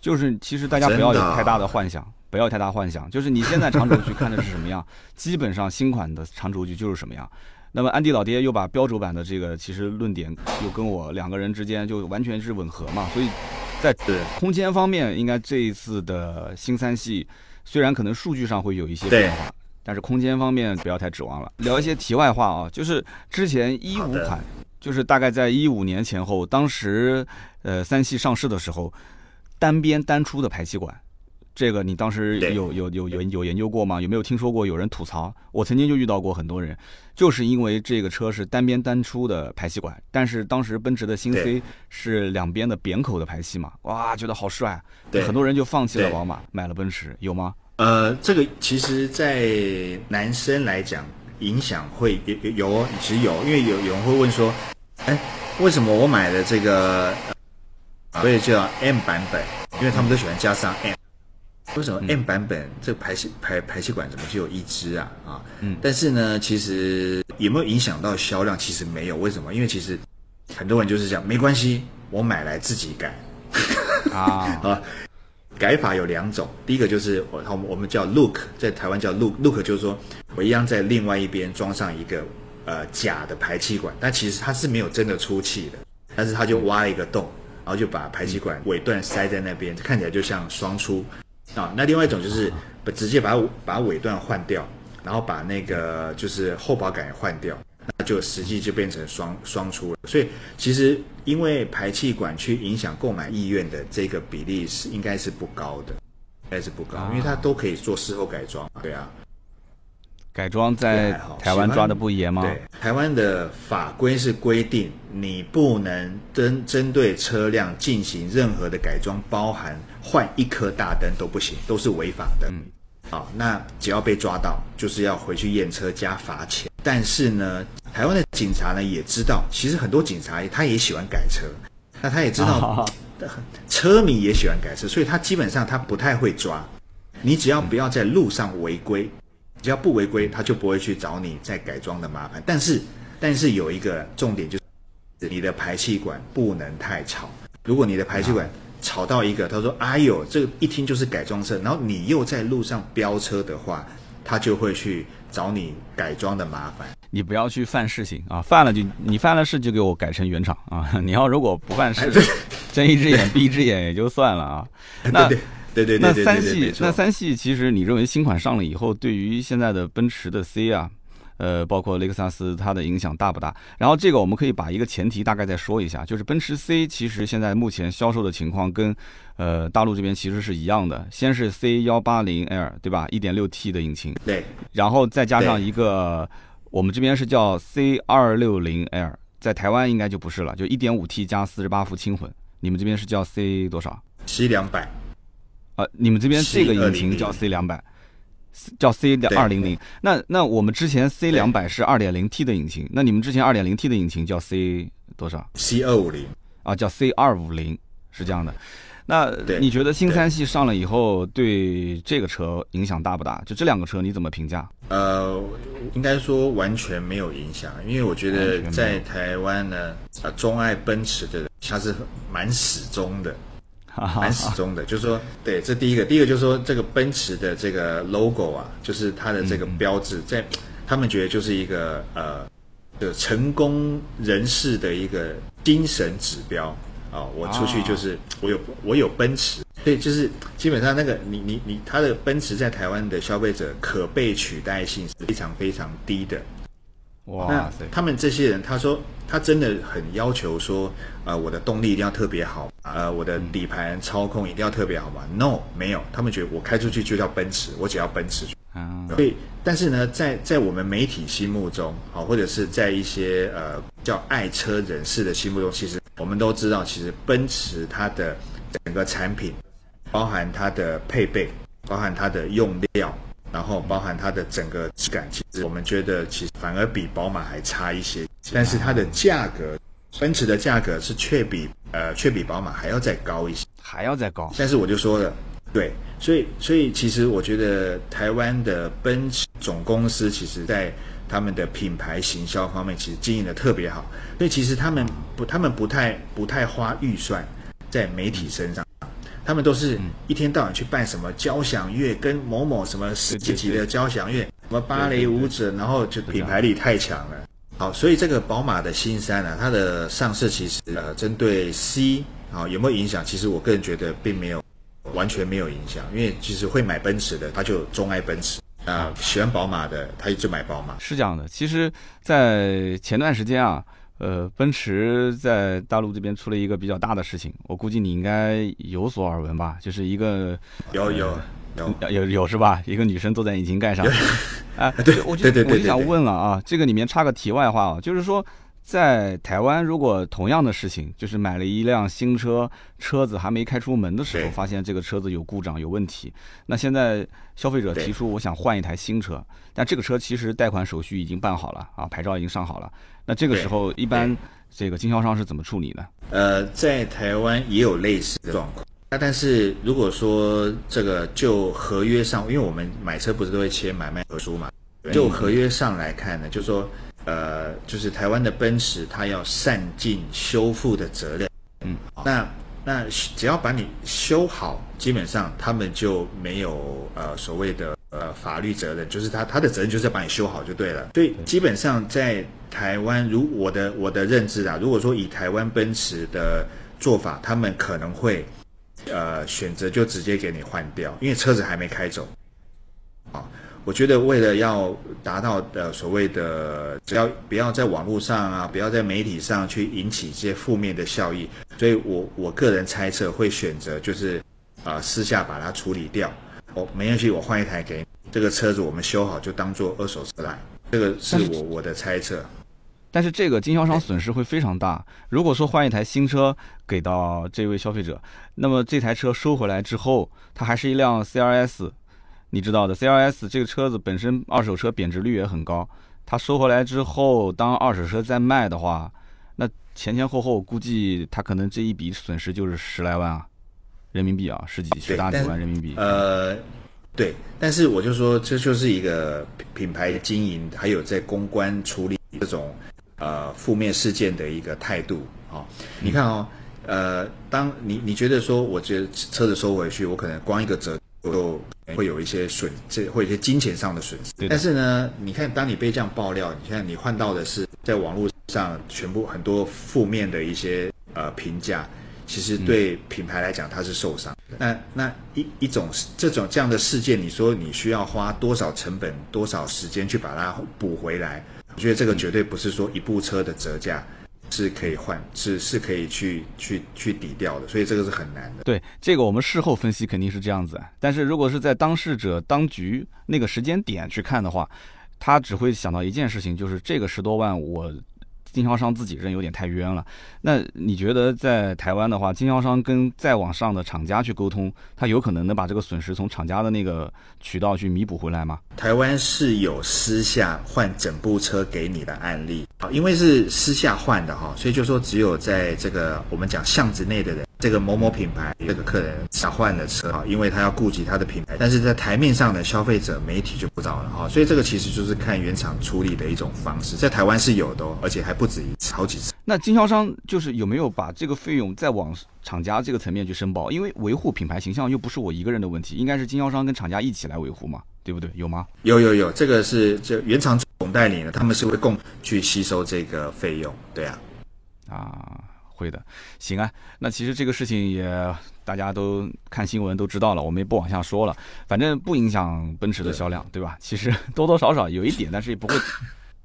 就是其实大家不要有太大的幻想，不要太大幻想，就是你现在长轴距看的是什么样，基本上新款的长轴距就是什么样。那么安迪老爹又把标轴版的这个其实论点又跟我两个人之间就完全是吻合嘛，所以在空间方面，应该这一次的新三系虽然可能数据上会有一些变化。但是空间方面不要太指望了。聊一些题外话啊，就是之前一五款，就是大概在一五年前后，当时呃三系上市的时候，单边单出的排气管，这个你当时有有有有有研究过吗？有没有听说过有人吐槽？我曾经就遇到过很多人，就是因为这个车是单边单出的排气管，但是当时奔驰的新 C 是两边的扁口的排气嘛，哇，觉得好帅，很多人就放弃了宝马，买了奔驰，有吗？呃，这个其实，在男生来讲，影响会有有有哦，其实有，因为有有人会问说，哎，为什么我买的这个，所以叫 M 版本，因为他们都喜欢加上 M，为什么 M 版本这排气排排气管怎么就有一支啊？啊，嗯，但是呢，其实有没有影响到销量？其实没有，为什么？因为其实很多人就是这样没关系，我买来自己改啊啊。改法有两种，第一个就是我我们我们叫 look，在台湾叫 look look，就是说我一样在另外一边装上一个呃假的排气管，但其实它是没有真的出气的，但是它就挖了一个洞，然后就把排气管尾段塞在那边，看起来就像双出啊。那另外一种就是 直接把把尾段换掉，然后把那个就是后保杆换掉。那就实际就变成双双出了，所以其实因为排气管去影响购买意愿的这个比例是应该是不高的，应该是不高，因为它都可以做事后改装，对啊。改装在台湾抓的不严吗？对，台湾的法规是规定你不能针针对车辆进行任何的改装，包含换一颗大灯都不行，都是违法的。嗯，好，那只要被抓到，就是要回去验车加罚钱。但是呢，台湾的警察呢也知道，其实很多警察他也喜欢改车，那他也知道车迷也喜欢改车，所以他基本上他不太会抓。你只要不要在路上违规，只要不违规，他就不会去找你再改装的麻烦。但是，但是有一个重点就是，你的排气管不能太吵。如果你的排气管吵到一个，他说：“哎呦，这个一听就是改装车。”然后你又在路上飙车的话，他就会去。找你改装的麻烦，你不要去犯事情啊！犯了就你犯了事就给我改成原厂啊！你要如果不犯事，睁一只眼闭一只眼也就算了啊。那对对对，那三系那三系其实你认为新款上了以后，对于现在的奔驰的 C 啊？呃，包括雷克萨斯，它的影响大不大？然后这个我们可以把一个前提大概再说一下，就是奔驰 C 其实现在目前销售的情况跟呃大陆这边其实是一样的，先是 C 幺八零 L 对吧？一点六 T 的引擎，对，然后再加上一个我们这边是叫 C 二六零 L，在台湾应该就不是了，就一点五 T 加四十八伏轻混，你们这边是叫 C 多少？C 两百，啊，你们这边这个引擎叫 C 两百。叫 C 的二零零，那那我们之前 C 两百是二点零 T 的引擎，那你们之前二点零 T 的引擎叫 C 多少？C 二五零啊，叫 C 二五零是这样的。那你觉得新三系上了以后对这个车影响大不大？就这两个车你怎么评价？呃，应该说完全没有影响，因为我觉得在台湾呢，啊，钟爱奔驰的人他是蛮始终的。蛮始终的，就是说，对，这第一个，第一个就是说，这个奔驰的这个 logo 啊，就是它的这个标志，在他们觉得就是一个呃，的成功人士的一个精神指标啊。我出去就是我有我有奔驰，所以就是基本上那个你你你，它的奔驰在台湾的消费者可被取代性是非常非常低的。哇塞！他们这些人，他说他真的很要求说，呃，我的动力一定要特别好，呃，我的底盘操控一定要特别好嘛？No，没有，他们觉得我开出去就叫奔驰，我只要奔驰。啊，所以，但是呢，在在我们媒体心目中，好，或者是在一些呃叫爱车人士的心目中，其实我们都知道，其实奔驰它的整个产品，包含它的配备，包含它的用料。然后包含它的整个质感，其实我们觉得其实反而比宝马还差一些。但是它的价格，奔驰的价格是却比呃却比宝马还要再高一些，还要再高。但是我就说了，对，所以所以其实我觉得台湾的奔驰总公司，其实在他们的品牌行销方面，其实经营的特别好。所以其实他们不，他们不太不太花预算在媒体身上。他们都是一天到晚去办什么交响乐，跟某某什么世界级的交响乐，什么芭蕾舞者，然后就品牌力太强了。好，所以这个宝马的新三呢，它的上市其实呃，针对 C 啊有没有影响？其实我个人觉得并没有，完全没有影响，因为其实会买奔驰的他就钟爱奔驰啊，喜欢宝马的他就买宝马。是这样的，其实，在前段时间啊。呃，奔驰在大陆这边出了一个比较大的事情，我估计你应该有所耳闻吧？就是一个有有有有有是吧？一个女生坐在引擎盖上，哎，对，我就我就想问了啊，这个里面插个题外话啊，就是说在台湾，如果同样的事情，就是买了一辆新车，车子还没开出门的时候，发现这个车子有故障有问题，那现在消费者提出我想换一台新车，但这个车其实贷款手续已经办好了啊，牌照已经上好了。那这个时候，一般这个经销商是怎么处理呢？呃，在台湾也有类似的状况，那但是如果说这个就合约上，因为我们买车不是都会签买卖合书嘛？就合约上来看呢，就说呃，就是台湾的奔驰，它要善尽修复的责任。嗯，那那只要把你修好，基本上他们就没有呃所谓的呃法律责任，就是他他的责任就是要把你修好就对了。所以基本上在台湾，如我的我的认知啊，如果说以台湾奔驰的做法，他们可能会。呃，选择就直接给你换掉，因为车子还没开走。啊，我觉得为了要达到呃所谓的，只要不要在网络上啊，不要在媒体上去引起一些负面的效益，所以我我个人猜测会选择就是啊，私下把它处理掉。哦，没关系，我换一台给你，这个车子我们修好就当做二手车来，这个是我我的猜测。但是这个经销商损失会非常大。如果说换一台新车给到这位消费者，那么这台车收回来之后，它还是一辆 CRS，你知道的，CRS 这个车子本身二手车贬值率也很高。它收回来之后，当二手车再卖的话，那前前后后估计它可能这一笔损失就是十来万啊，人民币啊，十几十大几万人民币。呃，对，但是我就说这就是一个品牌经营，还有在公关处理这种。呃，负面事件的一个态度啊，你看哦，呃，当你你觉得说，我觉得车子收回去，我可能光一个折就会有一些损，这会有一些金钱上的损失。但是呢，你看，当你被这样爆料，你看你换到的是在网络上全部很多负面的一些呃评价，其实对品牌来讲它是受伤。那那一一种这种这样的事件，你说你需要花多少成本、多少时间去把它补回来？我觉得这个绝对不是说一部车的折价是可以换，是是可以去去去抵掉的，所以这个是很难的。对，这个我们事后分析肯定是这样子，但是如果是在当事者当局那个时间点去看的话，他只会想到一件事情，就是这个十多万我。经销商自己认有点太冤了，那你觉得在台湾的话，经销商跟再往上的厂家去沟通，他有可能能把这个损失从厂家的那个渠道去弥补回来吗？台湾是有私下换整部车给你的案例啊，因为是私下换的哈，所以就说只有在这个我们讲巷子内的人。这个某某品牌这个客人想换的车啊，因为他要顾及他的品牌，但是在台面上的消费者媒体就不知道了哈，所以这个其实就是看原厂处理的一种方式，在台湾是有的，而且还不止一次，好几次。那经销商就是有没有把这个费用再往厂家这个层面去申报？因为维护品牌形象又不是我一个人的问题，应该是经销商跟厂家一起来维护嘛，对不对？有吗？有有有，这个是这原厂总代理呢，他们是会共去吸收这个费用，对啊，啊。会的，行啊。那其实这个事情也大家都看新闻都知道了，我们也不往下说了。反正不影响奔驰的销量，对吧？其实多多少少有一点，但是也不会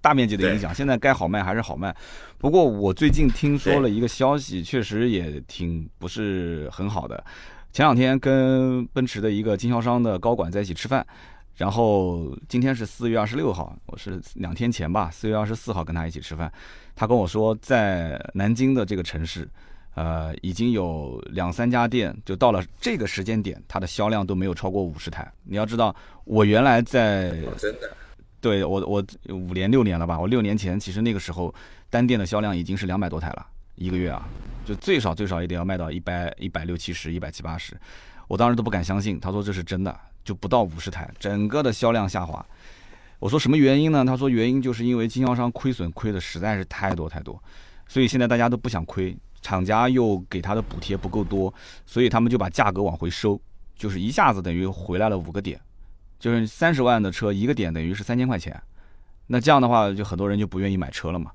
大面积的影响。现在该好卖还是好卖。不过我最近听说了一个消息，确实也挺不是很好的。前两天跟奔驰的一个经销商的高管在一起吃饭，然后今天是四月二十六号，我是两天前吧，四月二十四号跟他一起吃饭。他跟我说，在南京的这个城市，呃，已经有两三家店，就到了这个时间点，它的销量都没有超过五十台。你要知道，我原来在，真的，对我我五年六年了吧？我六年前其实那个时候单店的销量已经是两百多台了，一个月啊，就最少最少也得要卖到一百一百六七十、一百七八十。我当时都不敢相信，他说这是真的，就不到五十台，整个的销量下滑。我说什么原因呢？他说原因就是因为经销商亏损亏的实在是太多太多，所以现在大家都不想亏，厂家又给他的补贴不够多，所以他们就把价格往回收，就是一下子等于回来了五个点，就是三十万的车一个点等于是三千块钱，那这样的话就很多人就不愿意买车了嘛。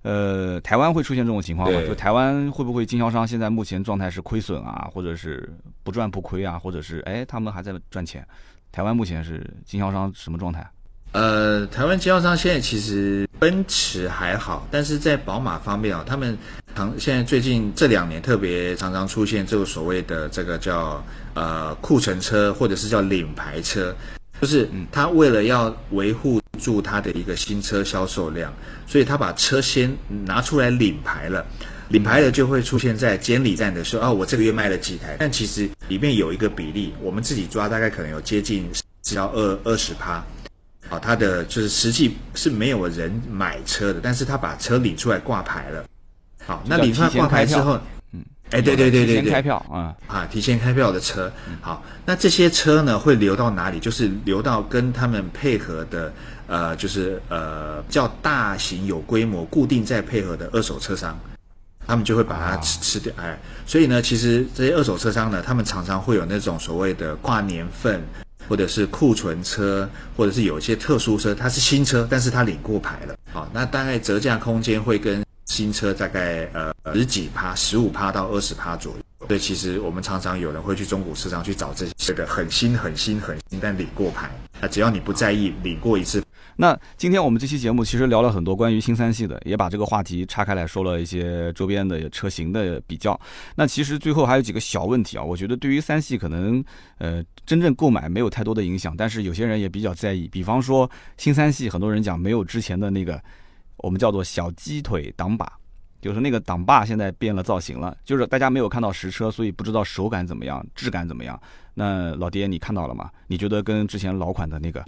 呃，台湾会出现这种情况吗？就台湾会不会经销商现在目前状态是亏损啊，或者是不赚不亏啊，或者是哎他们还在赚钱？台湾目前是经销商什么状态？呃，台湾经销商现在其实奔驰还好，但是在宝马方面啊，他们常现在最近这两年特别常常出现这个所谓的这个叫呃库存车或者是叫领牌车，就是他为了要维护住他的一个新车销售量，所以他把车先拿出来领牌了，领牌的就会出现在监理站的时候，哦，我这个月卖了几台，但其实里面有一个比例，我们自己抓大概可能有接近只要二二十趴。好，他的就是实际是没有人买车的，但是他把车领出来挂牌了。好，那领出来挂牌之后，嗯，哎，对对对对对，提前开票啊啊，提前开票的车。好，那这些车呢会流到哪里？就是流到跟他们配合的，呃，就是呃较大型、有规模、固定在配合的二手车商，他们就会把它吃吃掉。哎，所以呢，其实这些二手车商呢，他们常常会有那种所谓的跨年份，或者是库存车，或者是有一些特殊车，它是新车，但是它领过牌了。好，那大概折价空间会跟。新车大概呃十几趴，十五趴到二十趴左右。所以其实我们常常有人会去中古市场去找这些个很新、很新、很新，但领过牌。那只要你不在意，领过一次。那今天我们这期节目其实聊了很多关于新三系的，也把这个话题岔开来说了一些周边的车型的比较。那其实最后还有几个小问题啊，我觉得对于三系可能呃真正购买没有太多的影响，但是有些人也比较在意。比方说新三系，很多人讲没有之前的那个。我们叫做小鸡腿挡把，就是那个挡把现在变了造型了，就是大家没有看到实车，所以不知道手感怎么样，质感怎么样。那老爹你看到了吗？你觉得跟之前老款的那个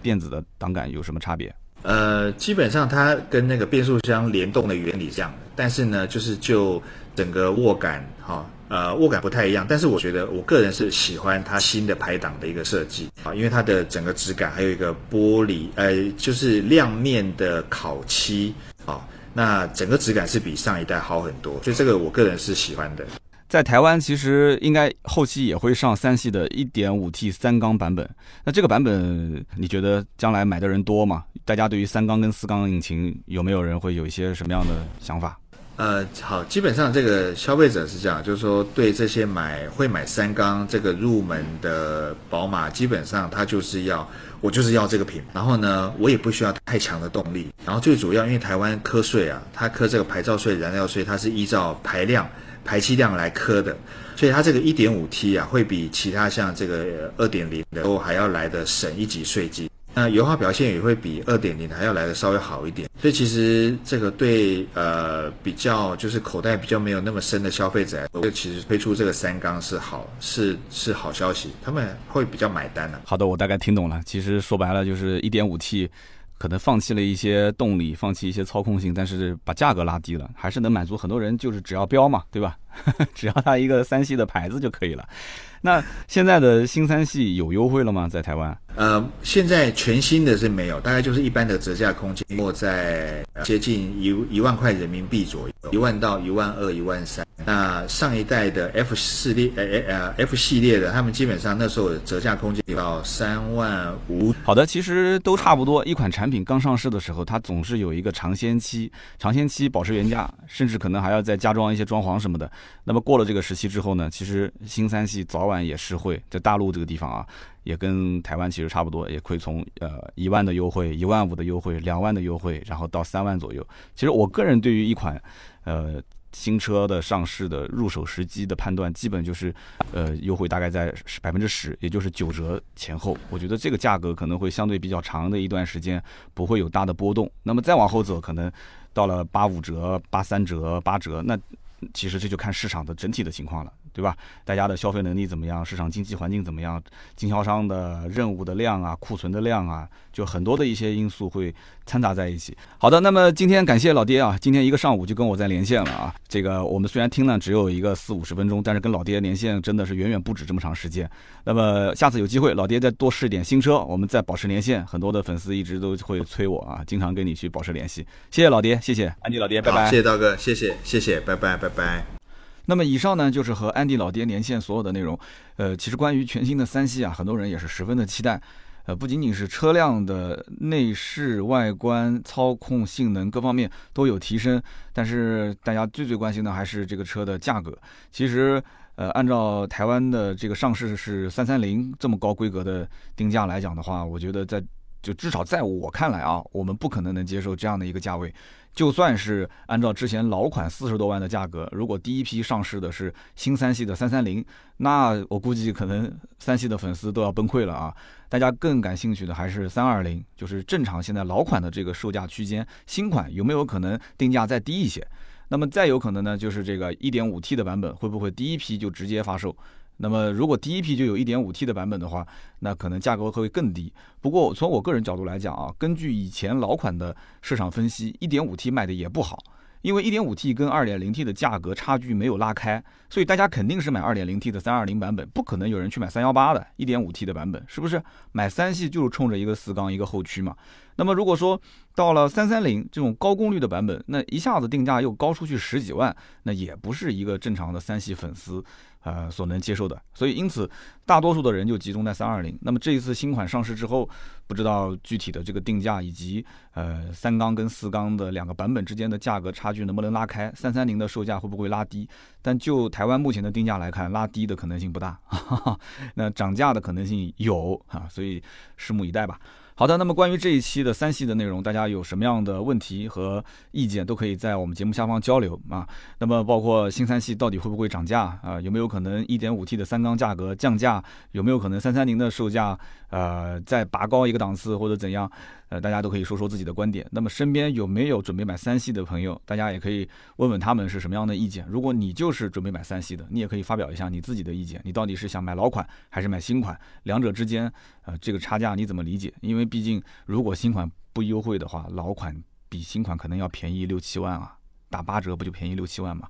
电子的挡杆有什么差别？呃，基本上它跟那个变速箱联动的原理一样的，但是呢，就是就整个握感哈。呃，握感不太一样，但是我觉得我个人是喜欢它新的排档的一个设计啊，因为它的整个质感还有一个玻璃，呃，就是亮面的烤漆啊，那整个质感是比上一代好很多，所以这个我个人是喜欢的。在台湾其实应该后期也会上三系的 1.5T 三缸版本，那这个版本你觉得将来买的人多吗？大家对于三缸跟四缸引擎有没有人会有一些什么样的想法？呃，好，基本上这个消费者是这样，就是说对这些买会买三缸这个入门的宝马，基本上他就是要我就是要这个品，然后呢，我也不需要太强的动力，然后最主要因为台湾科税啊，它科这个牌照税、燃料税，它是依照排量、排气量来科的，所以它这个一点五 T 啊，会比其他像这个二点零的都还要来的省一级税金。那油耗表现也会比二点零还要来的稍微好一点，所以其实这个对呃比较就是口袋比较没有那么深的消费者，这其实推出这个三缸是好是是好消息，他们会比较买单的。好的，我大概听懂了。其实说白了就是一点五 T，可能放弃了一些动力，放弃一些操控性，但是把价格拉低了，还是能满足很多人，就是只要标嘛，对吧？只要它一个三系的牌子就可以了。那现在的新三系有优惠了吗？在台湾？呃，现在全新的是没有，大概就是一般的折价空间，落在接近一一万块人民币左右，一万到一万二、一万三。那上一代的 F 系列，呃呃 F 系列的，他们基本上那时候折价空间到三万五。好的，其实都差不多。一款产品刚上市的时候，它总是有一个尝鲜期，尝鲜期保持原价，甚至可能还要再加装一些装潢什么的。那么过了这个时期之后呢，其实新三系早晚也是会在大陆这个地方啊，也跟台湾其实差不多，也会从呃一万的优惠、一万五的优惠、两万的优惠，然后到三万左右。其实我个人对于一款呃新车的上市的入手时机的判断，基本就是呃优惠大概在百分之十，也就是九折前后。我觉得这个价格可能会相对比较长的一段时间不会有大的波动。那么再往后走，可能到了八五折、八三折、八折，那其实这就看市场的整体的情况了。对吧？大家的消费能力怎么样？市场经济环境怎么样？经销商的任务的量啊，库存的量啊，就很多的一些因素会掺杂在一起。好的，那么今天感谢老爹啊，今天一个上午就跟我在连线了啊。这个我们虽然听了只有一个四五十分钟，但是跟老爹连线真的是远远不止这么长时间。那么下次有机会，老爹再多试点新车，我们再保持连线。很多的粉丝一直都会催我啊，经常跟你去保持联系。谢谢老爹，谢谢安迪老爹，拜拜。谢谢刀哥，谢谢谢谢，拜拜拜拜。那么以上呢，就是和安迪老爹连线所有的内容。呃，其实关于全新的三系啊，很多人也是十分的期待。呃，不仅仅是车辆的内饰、外观、操控性能各方面都有提升，但是大家最最关心的还是这个车的价格。其实，呃，按照台湾的这个上市是三三零这么高规格的定价来讲的话，我觉得在就至少在我看来啊，我们不可能能接受这样的一个价位。就算是按照之前老款四十多万的价格，如果第一批上市的是新三系的三三零，那我估计可能三系的粉丝都要崩溃了啊！大家更感兴趣的还是三二零，就是正常现在老款的这个售价区间，新款有没有可能定价再低一些？那么再有可能呢，就是这个一点五 T 的版本会不会第一批就直接发售？那么，如果第一批就有一点五 T 的版本的话，那可能价格会更低。不过，从我个人角度来讲啊，根据以前老款的市场分析，一点五 T 卖的也不好，因为 1.5T 跟 2.0T 的价格差距没有拉开，所以大家肯定是买 2.0T 的320版本，不可能有人去买318的 1.5T 的版本，是不是？买三系就是冲着一个四缸一个后驱嘛。那么如果说到了三三零这种高功率的版本，那一下子定价又高出去十几万，那也不是一个正常的三系粉丝。呃，所能接受的，所以因此大多数的人就集中在三二零。那么这一次新款上市之后，不知道具体的这个定价以及呃三缸跟四缸的两个版本之间的价格差距能不能拉开，三三零的售价会不会拉低？但就台湾目前的定价来看，拉低的可能性不大，那涨价的可能性有啊，所以拭目以待吧。好的，那么关于这一期的三系的内容，大家有什么样的问题和意见，都可以在我们节目下方交流啊。那么包括新三系到底会不会涨价啊？有没有可能一点五 T 的三缸价格降价？有没有可能三三零的售价呃再拔高一个档次或者怎样？呃，大家都可以说说自己的观点。那么身边有没有准备买三系的朋友？大家也可以问问他们是什么样的意见。如果你就是准备买三系的，你也可以发表一下你自己的意见。你到底是想买老款还是买新款？两者之间，呃，这个差价你怎么理解？因为毕竟如果新款不优惠的话，老款比新款可能要便宜六七万啊，打八折不就便宜六七万嘛？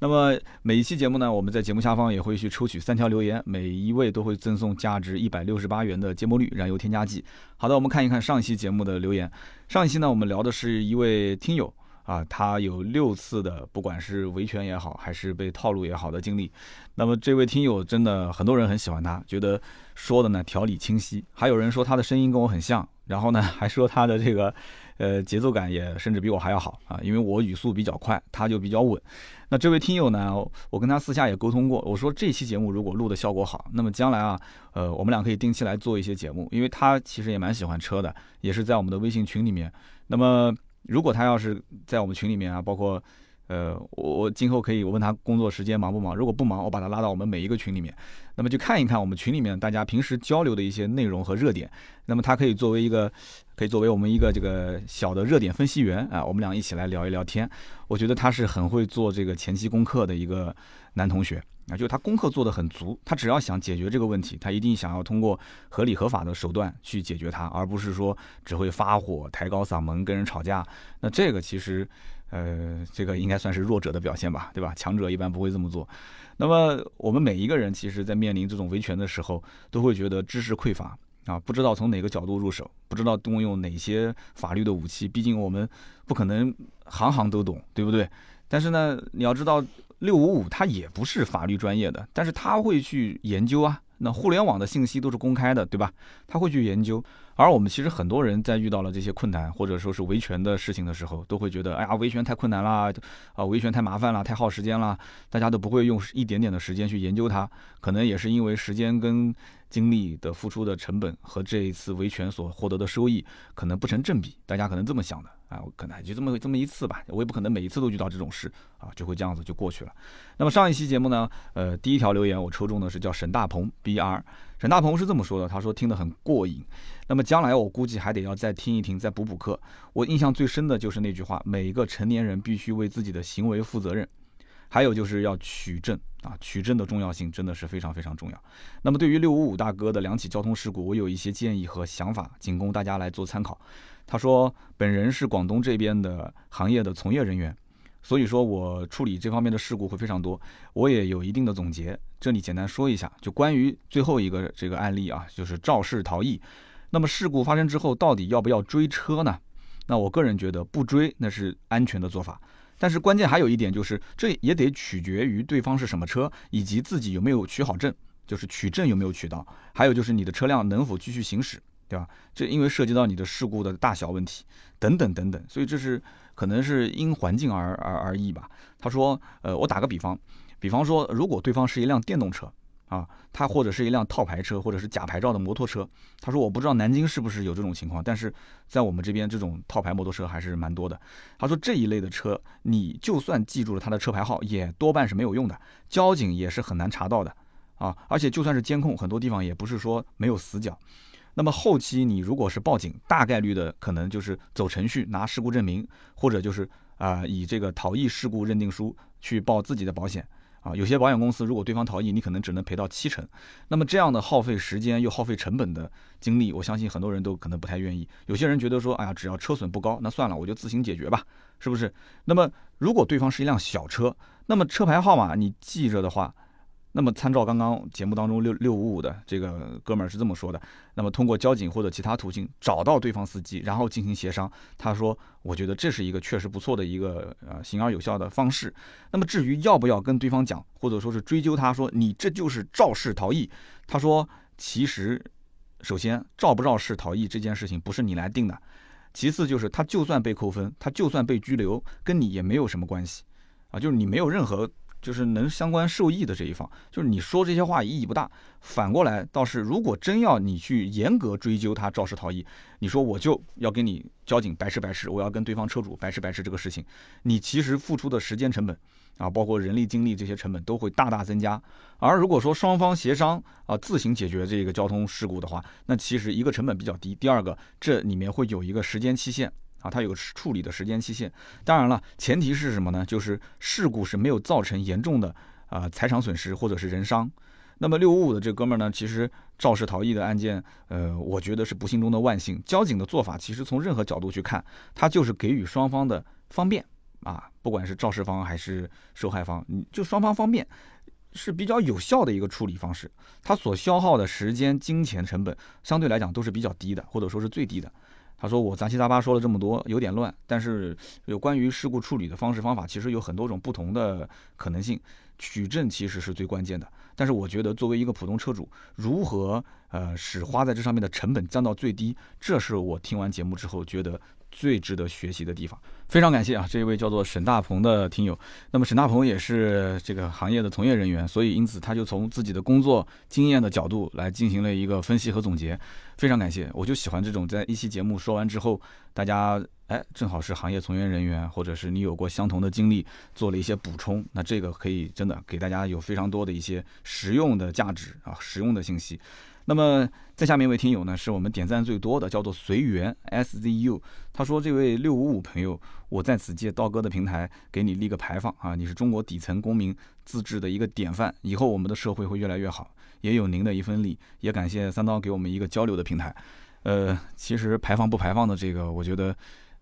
那么每一期节目呢，我们在节目下方也会去抽取三条留言，每一位都会赠送价值一百六十八元的芥末绿燃油添加剂。好的，我们看一看上一期节目的留言。上一期呢，我们聊的是一位听友啊，他有六次的不管是维权也好，还是被套路也好的经历。那么这位听友真的很多人很喜欢他，觉得说的呢条理清晰，还有人说他的声音跟我很像，然后呢还说他的这个。呃，节奏感也甚至比我还要好啊，因为我语速比较快，他就比较稳。那这位听友呢，我跟他私下也沟通过，我说这期节目如果录的效果好，那么将来啊，呃，我们俩可以定期来做一些节目，因为他其实也蛮喜欢车的，也是在我们的微信群里面。那么如果他要是在我们群里面啊，包括。呃，我我今后可以我问他工作时间忙不忙，如果不忙，我把他拉到我们每一个群里面，那么就看一看我们群里面大家平时交流的一些内容和热点，那么他可以作为一个，可以作为我们一个这个小的热点分析员啊，我们俩一起来聊一聊天。我觉得他是很会做这个前期功课的一个男同学啊，就他功课做得很足，他只要想解决这个问题，他一定想要通过合理合法的手段去解决它，而不是说只会发火、抬高嗓门跟人吵架。那这个其实。呃，这个应该算是弱者的表现吧，对吧？强者一般不会这么做。那么我们每一个人，其实在面临这种维权的时候，都会觉得知识匮乏啊，不知道从哪个角度入手，不知道动用哪些法律的武器。毕竟我们不可能行行都懂，对不对？但是呢，你要知道，六五五他也不是法律专业的，但是他会去研究啊。那互联网的信息都是公开的，对吧？他会去研究。而我们其实很多人在遇到了这些困难或者说是维权的事情的时候，都会觉得，哎呀，维权太困难啦，啊，维权太麻烦了，太耗时间了，大家都不会用一点点的时间去研究它。可能也是因为时间跟精力的付出的成本和这一次维权所获得的收益可能不成正比，大家可能这么想的啊，我可能就这么这么一次吧，我也不可能每一次都遇到这种事啊，就会这样子就过去了。那么上一期节目呢，呃，第一条留言我抽中的是叫沈大鹏 B R。沈大鹏是这么说的，他说听得很过瘾。那么将来我估计还得要再听一听，再补补课。我印象最深的就是那句话：每一个成年人必须为自己的行为负责任。还有就是要取证啊，取证的重要性真的是非常非常重要。那么对于六五五大哥的两起交通事故，我有一些建议和想法，仅供大家来做参考。他说，本人是广东这边的行业的从业人员。所以说我处理这方面的事故会非常多，我也有一定的总结，这里简单说一下，就关于最后一个这个案例啊，就是肇事逃逸。那么事故发生之后，到底要不要追车呢？那我个人觉得不追那是安全的做法，但是关键还有一点就是，这也得取决于对方是什么车，以及自己有没有取好证，就是取证有没有取到，还有就是你的车辆能否继续行驶，对吧？这因为涉及到你的事故的大小问题等等等等，所以这是。可能是因环境而而而异吧。他说：“呃，我打个比方，比方说，如果对方是一辆电动车啊，他或者是一辆套牌车，或者是假牌照的摩托车。他说，我不知道南京是不是有这种情况，但是在我们这边，这种套牌摩托车还是蛮多的。他说这一类的车，你就算记住了他的车牌号，也多半是没有用的，交警也是很难查到的啊。而且就算是监控，很多地方也不是说没有死角。”那么后期你如果是报警，大概率的可能就是走程序拿事故证明，或者就是啊以这个逃逸事故认定书去报自己的保险啊，有些保险公司如果对方逃逸，你可能只能赔到七成。那么这样的耗费时间又耗费成本的经历，我相信很多人都可能不太愿意。有些人觉得说，哎呀，只要车损不高，那算了，我就自行解决吧，是不是？那么如果对方是一辆小车，那么车牌号码你记着的话。那么，参照刚刚节目当中六六五五的这个哥们儿是这么说的。那么，通过交警或者其他途径找到对方司机，然后进行协商。他说：“我觉得这是一个确实不错的一个呃行而有效的方式。”那么，至于要不要跟对方讲，或者说是追究他说你这就是肇事逃逸，他说：“其实，首先肇不肇事逃逸这件事情不是你来定的，其次就是他就算被扣分，他就算被拘留，跟你也没有什么关系啊，就是你没有任何。”就是能相关受益的这一方，就是你说这些话意义不大。反过来倒是，如果真要你去严格追究他肇事逃逸，你说我就要跟你交警白吃白吃，我要跟对方车主白吃白吃这个事情，你其实付出的时间成本啊，包括人力精力这些成本都会大大增加。而如果说双方协商啊，自行解决这个交通事故的话，那其实一个成本比较低，第二个这里面会有一个时间期限。啊，它有处理的时间期限。当然了，前提是什么呢？就是事故是没有造成严重的啊财产损失或者是人伤。那么六五五的这哥们儿呢，其实肇事逃逸的案件，呃，我觉得是不幸中的万幸。交警的做法其实从任何角度去看，他就是给予双方的方便啊，不管是肇事方还是受害方，就双方方便是比较有效的一个处理方式。他所消耗的时间、金钱成本相对来讲都是比较低的，或者说是最低的。他说：“我杂七杂八说了这么多，有点乱。但是有关于事故处理的方式方法，其实有很多种不同的可能性。取证其实是最关键的。但是我觉得，作为一个普通车主，如何呃使花在这上面的成本降到最低，这是我听完节目之后觉得。”最值得学习的地方，非常感谢啊！这一位叫做沈大鹏的听友，那么沈大鹏也是这个行业的从业人员，所以因此他就从自己的工作经验的角度来进行了一个分析和总结，非常感谢！我就喜欢这种在一期节目说完之后，大家哎正好是行业从业人员，或者是你有过相同的经历，做了一些补充，那这个可以真的给大家有非常多的一些实用的价值啊，实用的信息。那么，在下面一位听友呢，是我们点赞最多的，叫做随缘 S Z U。他说：“这位六五五朋友，我在此借道哥的平台给你立个牌坊啊！你是中国底层公民自治的一个典范，以后我们的社会会越来越好，也有您的一份力。也感谢三刀给我们一个交流的平台。呃，其实排放不排放的这个，我觉得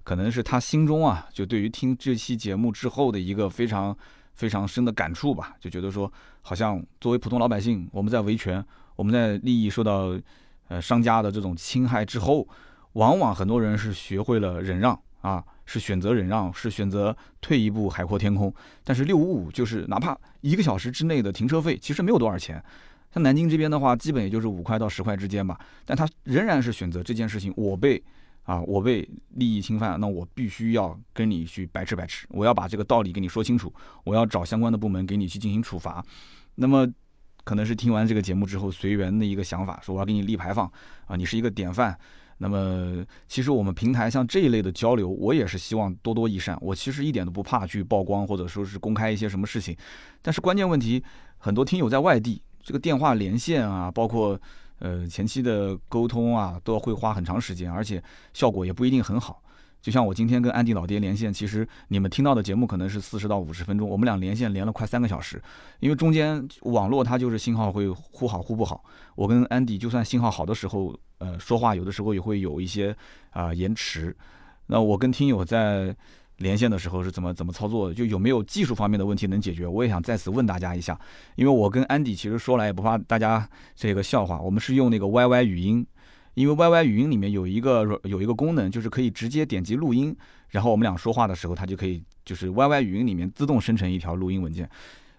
可能是他心中啊，就对于听这期节目之后的一个非常非常深的感触吧，就觉得说，好像作为普通老百姓，我们在维权。”我们在利益受到，呃商家的这种侵害之后，往往很多人是学会了忍让啊，是选择忍让，是选择退一步海阔天空。但是六五五就是哪怕一个小时之内的停车费，其实没有多少钱。像南京这边的话，基本也就是五块到十块之间吧。但他仍然是选择这件事情，我被啊我被利益侵犯，那我必须要跟你去白吃白吃，我要把这个道理跟你说清楚，我要找相关的部门给你去进行处罚。那么。可能是听完这个节目之后随缘的一个想法，说我要给你立牌坊啊，你是一个典范。那么其实我们平台像这一类的交流，我也是希望多多益善。我其实一点都不怕去曝光或者说是公开一些什么事情，但是关键问题，很多听友在外地，这个电话连线啊，包括呃前期的沟通啊，都会花很长时间，而且效果也不一定很好。就像我今天跟安迪老爹连线，其实你们听到的节目可能是四十到五十分钟，我们俩连线连了快三个小时，因为中间网络它就是信号会忽好忽不好。我跟安迪就算信号好的时候，呃，说话有的时候也会有一些啊延迟。那我跟听友在连线的时候是怎么怎么操作的？就有没有技术方面的问题能解决？我也想在此问大家一下，因为我跟安迪其实说来也不怕大家这个笑话，我们是用那个 YY 语音。因为 YY 语音里面有一个有一个功能，就是可以直接点击录音，然后我们俩说话的时候，它就可以就是 YY 语音里面自动生成一条录音文件。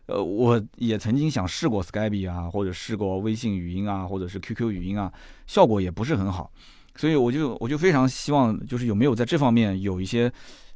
呃，我也曾经想试过 Skype 啊，或者试过微信语音啊，或者是 QQ 语音啊，效果也不是很好。所以我就我就非常希望，就是有没有在这方面有一些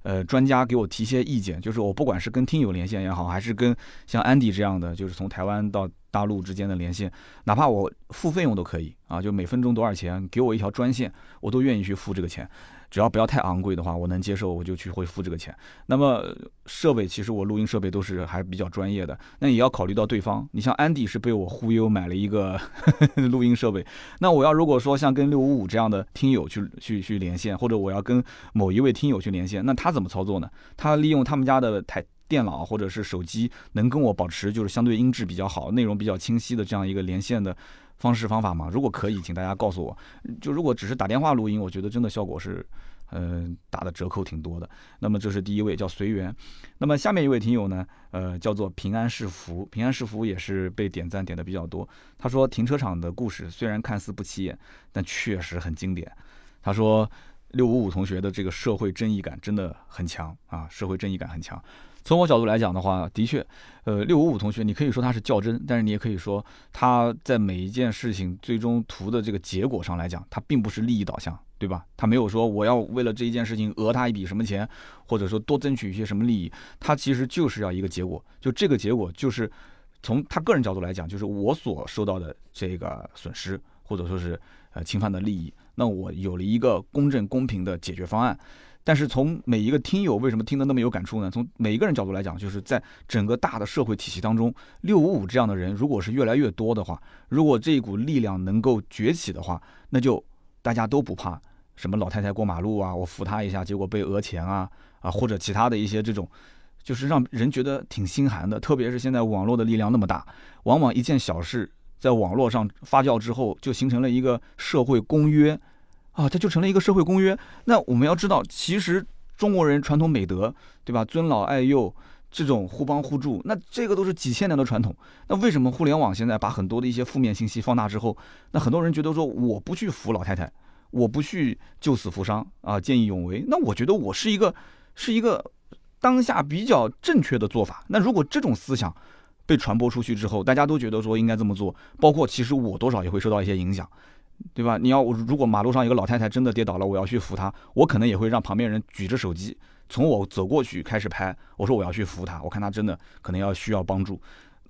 呃专家给我提些意见，就是我不管是跟听友连线也好，还是跟像安迪这样的，就是从台湾到。大陆之间的连线，哪怕我付费用都可以啊，就每分钟多少钱，给我一条专线，我都愿意去付这个钱。只要不要太昂贵的话，我能接受，我就去会付这个钱。那么设备其实我录音设备都是还比较专业的，那也要考虑到对方。你像安迪是被我忽悠买了一个 录音设备，那我要如果说像跟六五五这样的听友去去去连线，或者我要跟某一位听友去连线，那他怎么操作呢？他利用他们家的台电脑或者是手机能跟我保持就是相对音质比较好、内容比较清晰的这样一个连线的方式方法吗？如果可以，请大家告诉我。就如果只是打电话录音，我觉得真的效果是。嗯，打的折扣挺多的。那么这是第一位，叫随缘。那么下面一位听友呢，呃，叫做平安是福。平安是福也是被点赞点的比较多。他说停车场的故事虽然看似不起眼，但确实很经典。他说六五五同学的这个社会正义感真的很强啊，社会正义感很强。从我角度来讲的话，的确，呃，六五五同学，你可以说他是较真，但是你也可以说他在每一件事情最终图的这个结果上来讲，他并不是利益导向。对吧？他没有说我要为了这一件事情讹他一笔什么钱，或者说多争取一些什么利益，他其实就是要一个结果。就这个结果，就是从他个人角度来讲，就是我所受到的这个损失，或者说是呃侵犯的利益，那我有了一个公正公平的解决方案。但是从每一个听友为什么听得那么有感触呢？从每一个人角度来讲，就是在整个大的社会体系当中，六五五这样的人如果是越来越多的话，如果这一股力量能够崛起的话，那就。大家都不怕什么老太太过马路啊，我扶她一下，结果被讹钱啊啊，或者其他的一些这种，就是让人觉得挺心寒的。特别是现在网络的力量那么大，往往一件小事在网络上发酵之后，就形成了一个社会公约啊，这就成了一个社会公约。那我们要知道，其实中国人传统美德，对吧？尊老爱幼，这种互帮互助，那这个都是几千年的传统。那为什么互联网现在把很多的一些负面信息放大之后，那很多人觉得说我不去扶老太太？我不去救死扶伤啊，见义勇为。那我觉得我是一个，是一个当下比较正确的做法。那如果这种思想被传播出去之后，大家都觉得说应该这么做，包括其实我多少也会受到一些影响，对吧？你要如果马路上有个老太太真的跌倒了，我要去扶她，我可能也会让旁边人举着手机，从我走过去开始拍，我说我要去扶她，我看她真的可能要需要帮助。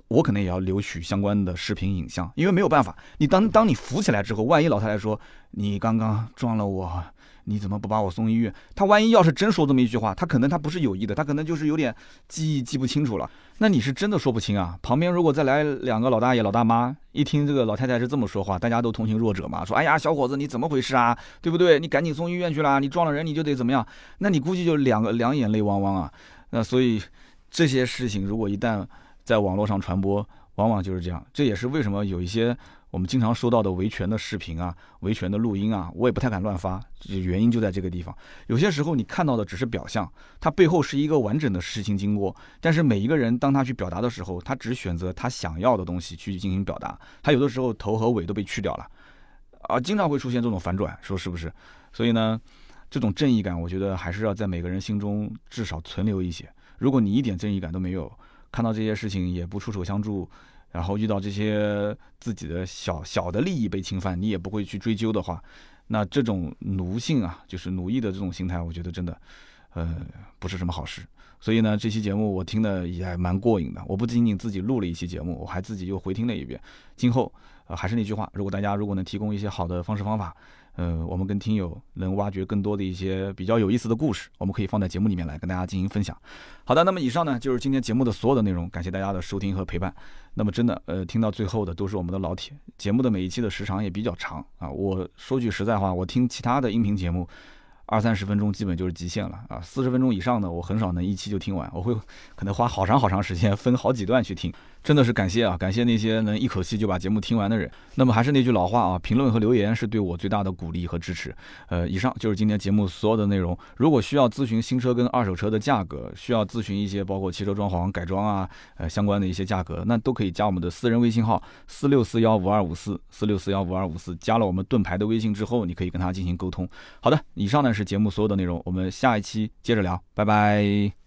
我可能也要留取相关的视频影像，因为没有办法，你当当你扶起来之后，万一老太太说你刚刚撞了我，你怎么不把我送医院？他万一要是真说这么一句话，他可能他不是有意的，他可能就是有点记忆记不清楚了。那你是真的说不清啊。旁边如果再来两个老大爷老大妈，一听这个老太太是这么说话，大家都同情弱者嘛，说哎呀小伙子你怎么回事啊？对不对？你赶紧送医院去啦，你撞了人你就得怎么样？那你估计就两个两眼泪汪汪啊。那所以这些事情如果一旦在网络上传播，往往就是这样。这也是为什么有一些我们经常收到的维权的视频啊、维权的录音啊，我也不太敢乱发。原因就在这个地方。有些时候你看到的只是表象，它背后是一个完整的事情经过。但是每一个人当他去表达的时候，他只选择他想要的东西去进行表达。他有的时候头和尾都被去掉了，啊，经常会出现这种反转，说是不是？所以呢，这种正义感，我觉得还是要在每个人心中至少存留一些。如果你一点正义感都没有，看到这些事情也不出手相助，然后遇到这些自己的小小的利益被侵犯，你也不会去追究的话，那这种奴性啊，就是奴役的这种心态，我觉得真的，呃，不是什么好事。所以呢，这期节目我听的也蛮过瘾的。我不仅仅自己录了一期节目，我还自己又回听了一遍。今后，呃，还是那句话，如果大家如果能提供一些好的方式方法。呃，我们跟听友能挖掘更多的一些比较有意思的故事，我们可以放在节目里面来跟大家进行分享。好的，那么以上呢就是今天节目的所有的内容，感谢大家的收听和陪伴。那么真的，呃，听到最后的都是我们的老铁，节目的每一期的时长也比较长啊。我说句实在话，我听其他的音频节目。二三十分钟基本就是极限了啊！四十分钟以上的我很少能一期就听完，我会可能花好长好长时间分好几段去听。真的是感谢啊，感谢那些能一口气就把节目听完的人。那么还是那句老话啊，评论和留言是对我最大的鼓励和支持。呃，以上就是今天节目所有的内容。如果需要咨询新车跟二手车的价格，需要咨询一些包括汽车装潢改装啊，呃相关的一些价格，那都可以加我们的私人微信号四六四幺五二五四四六四幺五二五四。加了我们盾牌的微信之后，你可以跟他进行沟通。好的，以上呢。是节目所有的内容，我们下一期接着聊，拜拜。